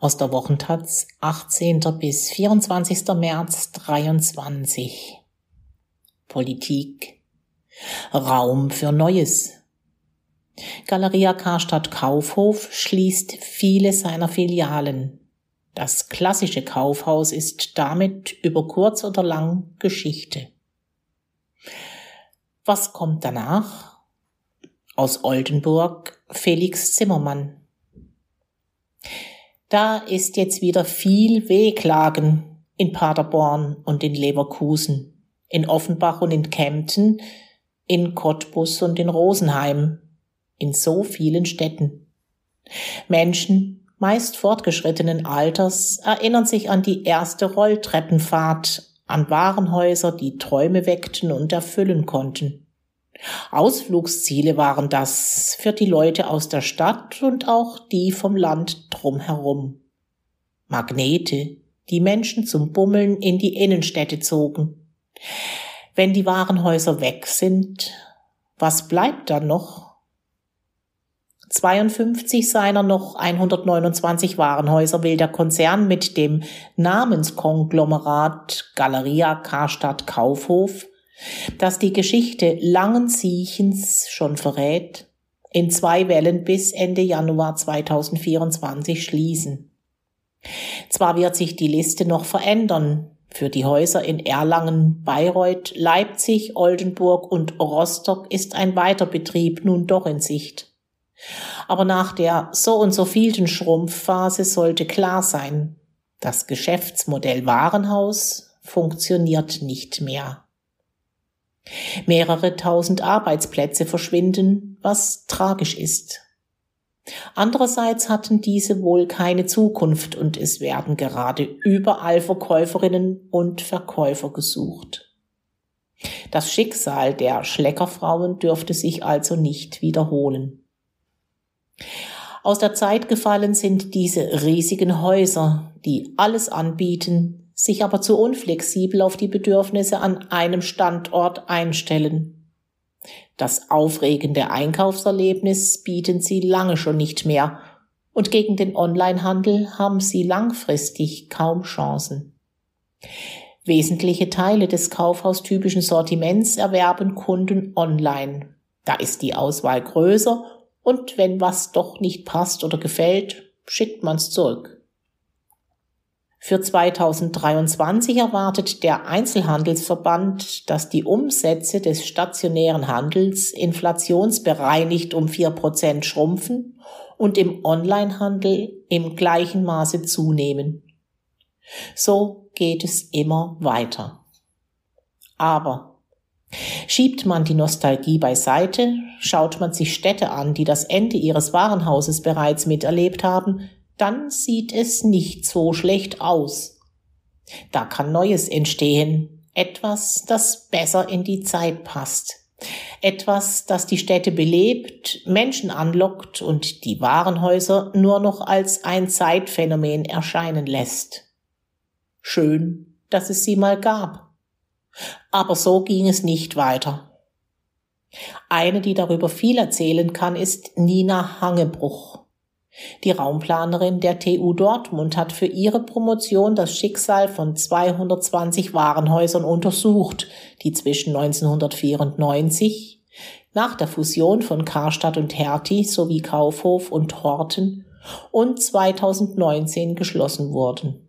aus der Wochentaz 18. bis 24. März 23. Politik. Raum für Neues. Galeria Karstadt Kaufhof schließt viele seiner Filialen. Das klassische Kaufhaus ist damit über kurz oder lang Geschichte. Was kommt danach? Aus Oldenburg Felix Zimmermann. Da ist jetzt wieder viel Wehklagen in Paderborn und in Leverkusen, in Offenbach und in Kempten, in Cottbus und in Rosenheim, in so vielen Städten. Menschen, meist fortgeschrittenen Alters, erinnern sich an die erste Rolltreppenfahrt, an Warenhäuser, die Träume weckten und erfüllen konnten. Ausflugsziele waren das für die Leute aus der Stadt und auch die vom Land drumherum. Magnete, die Menschen zum Bummeln in die Innenstädte zogen. Wenn die Warenhäuser weg sind, was bleibt dann noch? 52 seiner noch 129 Warenhäuser will der Konzern mit dem Namenskonglomerat Galeria Karstadt Kaufhof das die Geschichte langen Siechens schon verrät, in zwei Wellen bis Ende Januar 2024 schließen. Zwar wird sich die Liste noch verändern, für die Häuser in Erlangen, Bayreuth, Leipzig, Oldenburg und Rostock ist ein Weiterbetrieb nun doch in Sicht. Aber nach der so und so vielten Schrumpfphase sollte klar sein, das Geschäftsmodell Warenhaus funktioniert nicht mehr. Mehrere tausend Arbeitsplätze verschwinden, was tragisch ist. Andererseits hatten diese wohl keine Zukunft und es werden gerade überall Verkäuferinnen und Verkäufer gesucht. Das Schicksal der Schleckerfrauen dürfte sich also nicht wiederholen. Aus der Zeit gefallen sind diese riesigen Häuser, die alles anbieten, sich aber zu unflexibel auf die Bedürfnisse an einem Standort einstellen. Das aufregende Einkaufserlebnis bieten sie lange schon nicht mehr und gegen den Onlinehandel haben sie langfristig kaum Chancen. Wesentliche Teile des kaufhaustypischen Sortiments erwerben Kunden online. Da ist die Auswahl größer und wenn was doch nicht passt oder gefällt, schickt man's zurück. Für 2023 erwartet der Einzelhandelsverband, dass die Umsätze des stationären Handels inflationsbereinigt um vier Prozent schrumpfen und im Onlinehandel im gleichen Maße zunehmen. So geht es immer weiter. Aber Schiebt man die Nostalgie beiseite, schaut man sich Städte an, die das Ende ihres Warenhauses bereits miterlebt haben, dann sieht es nicht so schlecht aus. Da kann Neues entstehen, etwas, das besser in die Zeit passt. Etwas, das die Städte belebt, Menschen anlockt und die Warenhäuser nur noch als ein Zeitphänomen erscheinen lässt. Schön, dass es sie mal gab. Aber so ging es nicht weiter. Eine, die darüber viel erzählen kann, ist Nina Hangebruch. Die Raumplanerin der TU Dortmund hat für ihre Promotion das Schicksal von 220 Warenhäusern untersucht, die zwischen 1994 nach der Fusion von Karstadt und Hertie sowie Kaufhof und Horten und 2019 geschlossen wurden.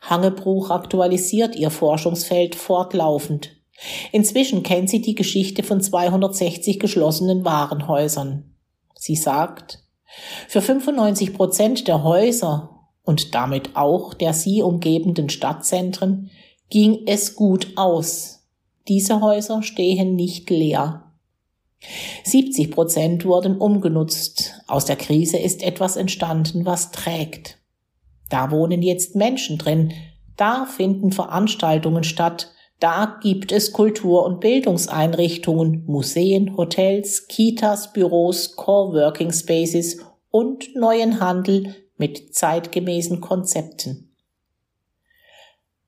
Hangebruch aktualisiert ihr Forschungsfeld fortlaufend. Inzwischen kennt sie die Geschichte von 260 geschlossenen Warenhäusern. Sie sagt, für 95 Prozent der Häuser und damit auch der sie umgebenden Stadtzentren ging es gut aus. Diese Häuser stehen nicht leer. 70 Prozent wurden umgenutzt. Aus der Krise ist etwas entstanden, was trägt. Da wohnen jetzt Menschen drin. Da finden Veranstaltungen statt. Da gibt es Kultur- und Bildungseinrichtungen, Museen, Hotels, Kitas, Büros, Coworking Spaces und neuen Handel mit zeitgemäßen Konzepten.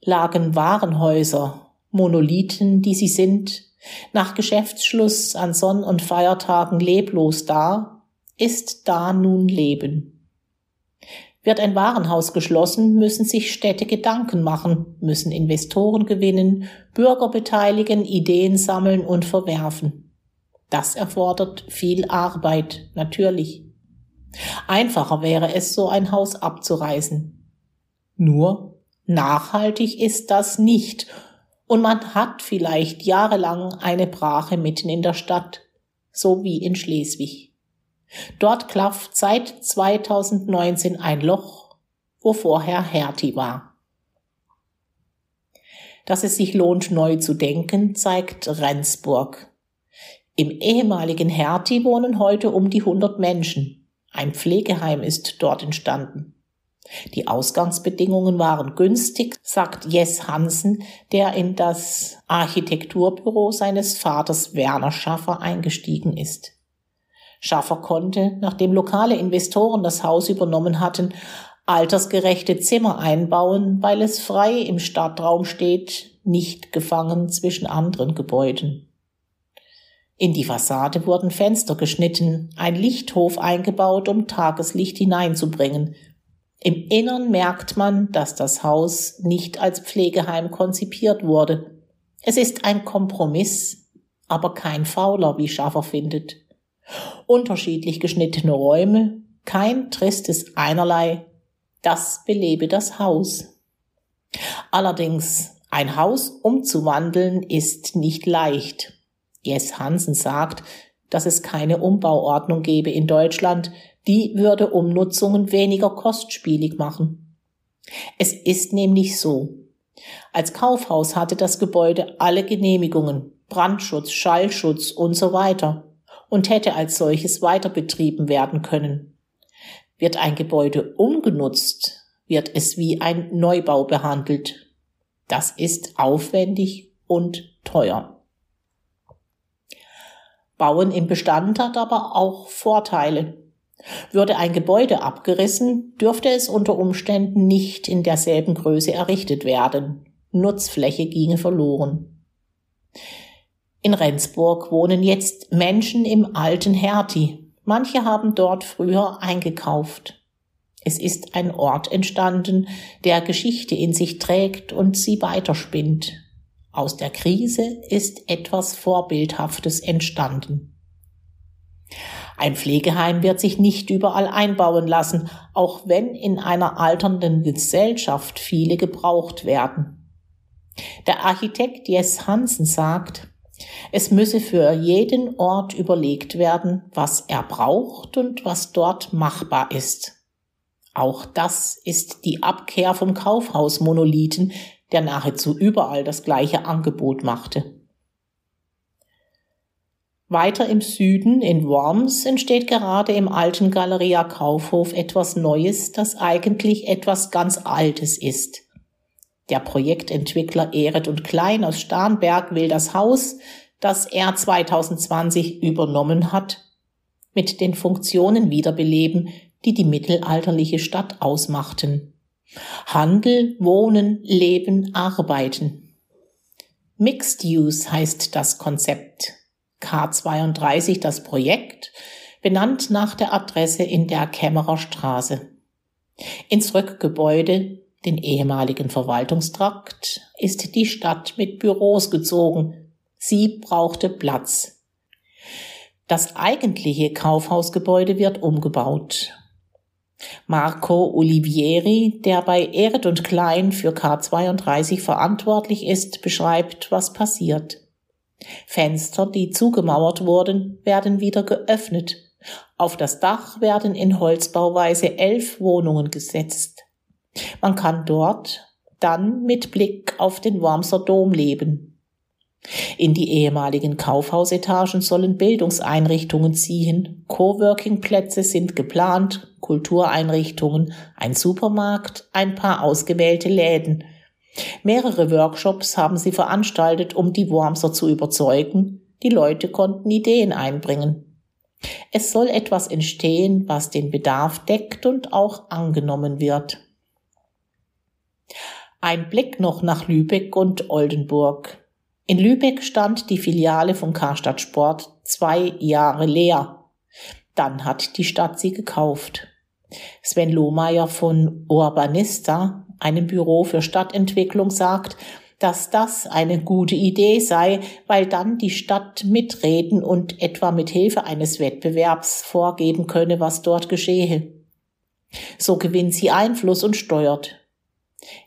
Lagen Warenhäuser, Monolithen, die sie sind, nach Geschäftsschluss an Sonn- und Feiertagen leblos da, ist da nun Leben. Wird ein Warenhaus geschlossen, müssen sich Städte Gedanken machen, müssen Investoren gewinnen, Bürger beteiligen, Ideen sammeln und verwerfen. Das erfordert viel Arbeit, natürlich. Einfacher wäre es, so ein Haus abzureißen. Nur nachhaltig ist das nicht und man hat vielleicht jahrelang eine Brache mitten in der Stadt, so wie in Schleswig. Dort klafft seit 2019 ein Loch, wo vorher Hertie war. Dass es sich lohnt, neu zu denken, zeigt Rendsburg. Im ehemaligen Hertie wohnen heute um die 100 Menschen. Ein Pflegeheim ist dort entstanden. Die Ausgangsbedingungen waren günstig, sagt Jess Hansen, der in das Architekturbüro seines Vaters Werner Schaffer eingestiegen ist. Schaffer konnte, nachdem lokale Investoren das Haus übernommen hatten, altersgerechte Zimmer einbauen, weil es frei im Stadtraum steht, nicht gefangen zwischen anderen Gebäuden. In die Fassade wurden Fenster geschnitten, ein Lichthof eingebaut, um Tageslicht hineinzubringen. Im Innern merkt man, dass das Haus nicht als Pflegeheim konzipiert wurde. Es ist ein Kompromiss, aber kein Fauler, wie Schaffer findet unterschiedlich geschnittene Räume, kein tristes Einerlei, das belebe das Haus. Allerdings, ein Haus umzuwandeln ist nicht leicht. Jess Hansen sagt, dass es keine Umbauordnung gebe in Deutschland, die würde Umnutzungen weniger kostspielig machen. Es ist nämlich so. Als Kaufhaus hatte das Gebäude alle Genehmigungen, Brandschutz, Schallschutz und so weiter und hätte als solches weiter betrieben werden können. Wird ein Gebäude umgenutzt, wird es wie ein Neubau behandelt. Das ist aufwendig und teuer. Bauen im Bestand hat aber auch Vorteile. Würde ein Gebäude abgerissen, dürfte es unter Umständen nicht in derselben Größe errichtet werden. Nutzfläche ginge verloren. In Rendsburg wohnen jetzt Menschen im alten Hertie. Manche haben dort früher eingekauft. Es ist ein Ort entstanden, der Geschichte in sich trägt und sie weiterspinnt. Aus der Krise ist etwas Vorbildhaftes entstanden. Ein Pflegeheim wird sich nicht überall einbauen lassen, auch wenn in einer alternden Gesellschaft viele gebraucht werden. Der Architekt Jess Hansen sagt, es müsse für jeden Ort überlegt werden, was er braucht und was dort machbar ist. Auch das ist die Abkehr vom Kaufhausmonolithen, der nahezu überall das gleiche Angebot machte. Weiter im Süden in Worms entsteht gerade im alten Galeria Kaufhof etwas Neues, das eigentlich etwas ganz Altes ist. Der Projektentwickler Ehret und Klein aus Starnberg will das Haus, das er 2020 übernommen hat, mit den Funktionen wiederbeleben, die die mittelalterliche Stadt ausmachten. Handel, Wohnen, Leben, Arbeiten. Mixed Use heißt das Konzept. K32 das Projekt, benannt nach der Adresse in der Kämmerer Straße. Ins Rückgebäude den ehemaligen Verwaltungstrakt, ist die Stadt mit Büros gezogen. Sie brauchte Platz. Das eigentliche Kaufhausgebäude wird umgebaut. Marco Olivieri, der bei Erd und Klein für K32 verantwortlich ist, beschreibt, was passiert. Fenster, die zugemauert wurden, werden wieder geöffnet. Auf das Dach werden in Holzbauweise elf Wohnungen gesetzt. Man kann dort dann mit Blick auf den Wormser Dom leben. In die ehemaligen Kaufhausetagen sollen Bildungseinrichtungen ziehen, Coworking-Plätze sind geplant, Kultureinrichtungen, ein Supermarkt, ein paar ausgewählte Läden. Mehrere Workshops haben sie veranstaltet, um die Wormser zu überzeugen. Die Leute konnten Ideen einbringen. Es soll etwas entstehen, was den Bedarf deckt und auch angenommen wird. Ein Blick noch nach Lübeck und Oldenburg. In Lübeck stand die Filiale von Karstadt Sport zwei Jahre leer. Dann hat die Stadt sie gekauft. Sven Lohmeier von Urbanista, einem Büro für Stadtentwicklung, sagt, dass das eine gute Idee sei, weil dann die Stadt mitreden und etwa mit Hilfe eines Wettbewerbs vorgeben könne, was dort geschehe. So gewinnt sie Einfluss und steuert.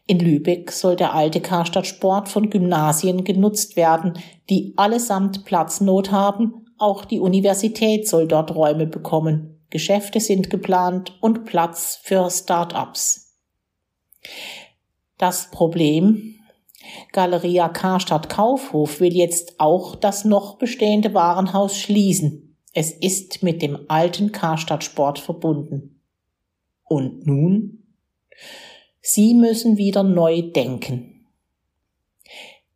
In Lübeck soll der alte Karstadt Sport von Gymnasien genutzt werden, die allesamt Platznot haben, auch die Universität soll dort Räume bekommen. Geschäfte sind geplant und Platz für Start-ups. Das Problem, Galeria Karstadt Kaufhof will jetzt auch das noch bestehende Warenhaus schließen. Es ist mit dem alten Karstadt Sport verbunden. Und nun? Sie müssen wieder neu denken.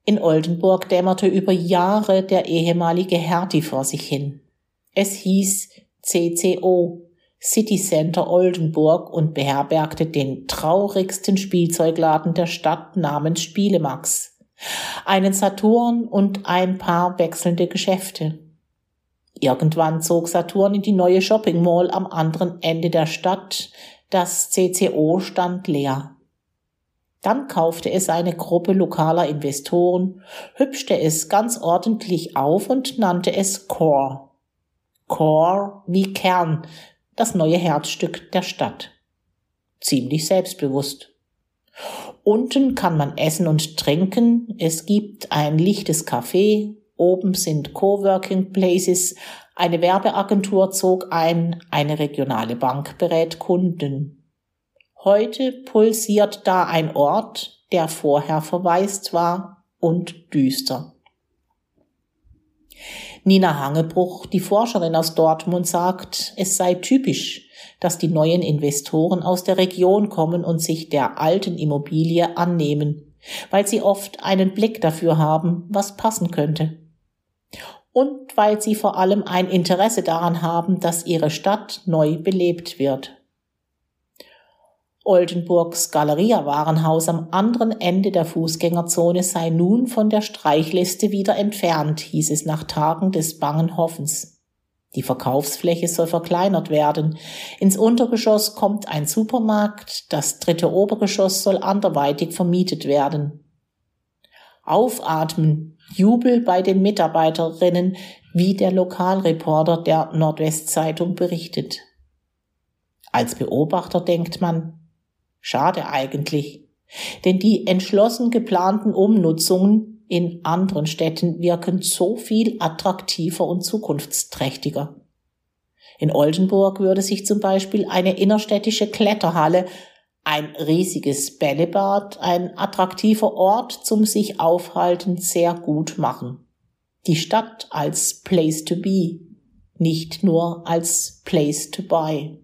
In Oldenburg dämmerte über Jahre der ehemalige Hertie vor sich hin. Es hieß CCO, City Center Oldenburg und beherbergte den traurigsten Spielzeugladen der Stadt namens Spielemax, einen Saturn und ein paar wechselnde Geschäfte. Irgendwann zog Saturn in die neue Shopping Mall am anderen Ende der Stadt, das CCO stand leer. Dann kaufte es eine Gruppe lokaler Investoren, hübschte es ganz ordentlich auf und nannte es Core. Core wie Kern, das neue Herzstück der Stadt. Ziemlich selbstbewusst. Unten kann man essen und trinken, es gibt ein lichtes Café, oben sind Coworking Places, eine Werbeagentur zog ein, eine regionale Bank berät Kunden. Heute pulsiert da ein Ort, der vorher verwaist war und düster. Nina Hangebruch, die Forscherin aus Dortmund, sagt, es sei typisch, dass die neuen Investoren aus der Region kommen und sich der alten Immobilie annehmen, weil sie oft einen Blick dafür haben, was passen könnte. Und weil sie vor allem ein Interesse daran haben, dass ihre Stadt neu belebt wird. Oldenburgs Galeria-Warenhaus am anderen Ende der Fußgängerzone sei nun von der Streichliste wieder entfernt, hieß es nach Tagen des bangen Hoffens. Die Verkaufsfläche soll verkleinert werden. Ins Untergeschoss kommt ein Supermarkt, das dritte Obergeschoss soll anderweitig vermietet werden. Aufatmen, Jubel bei den Mitarbeiterinnen, wie der Lokalreporter der Nordwestzeitung berichtet. Als Beobachter denkt man, Schade eigentlich. Denn die entschlossen geplanten Umnutzungen in anderen Städten wirken so viel attraktiver und zukunftsträchtiger. In Oldenburg würde sich zum Beispiel eine innerstädtische Kletterhalle, ein riesiges Bällebad, ein attraktiver Ort zum sich aufhalten sehr gut machen. Die Stadt als Place to be, nicht nur als Place to buy.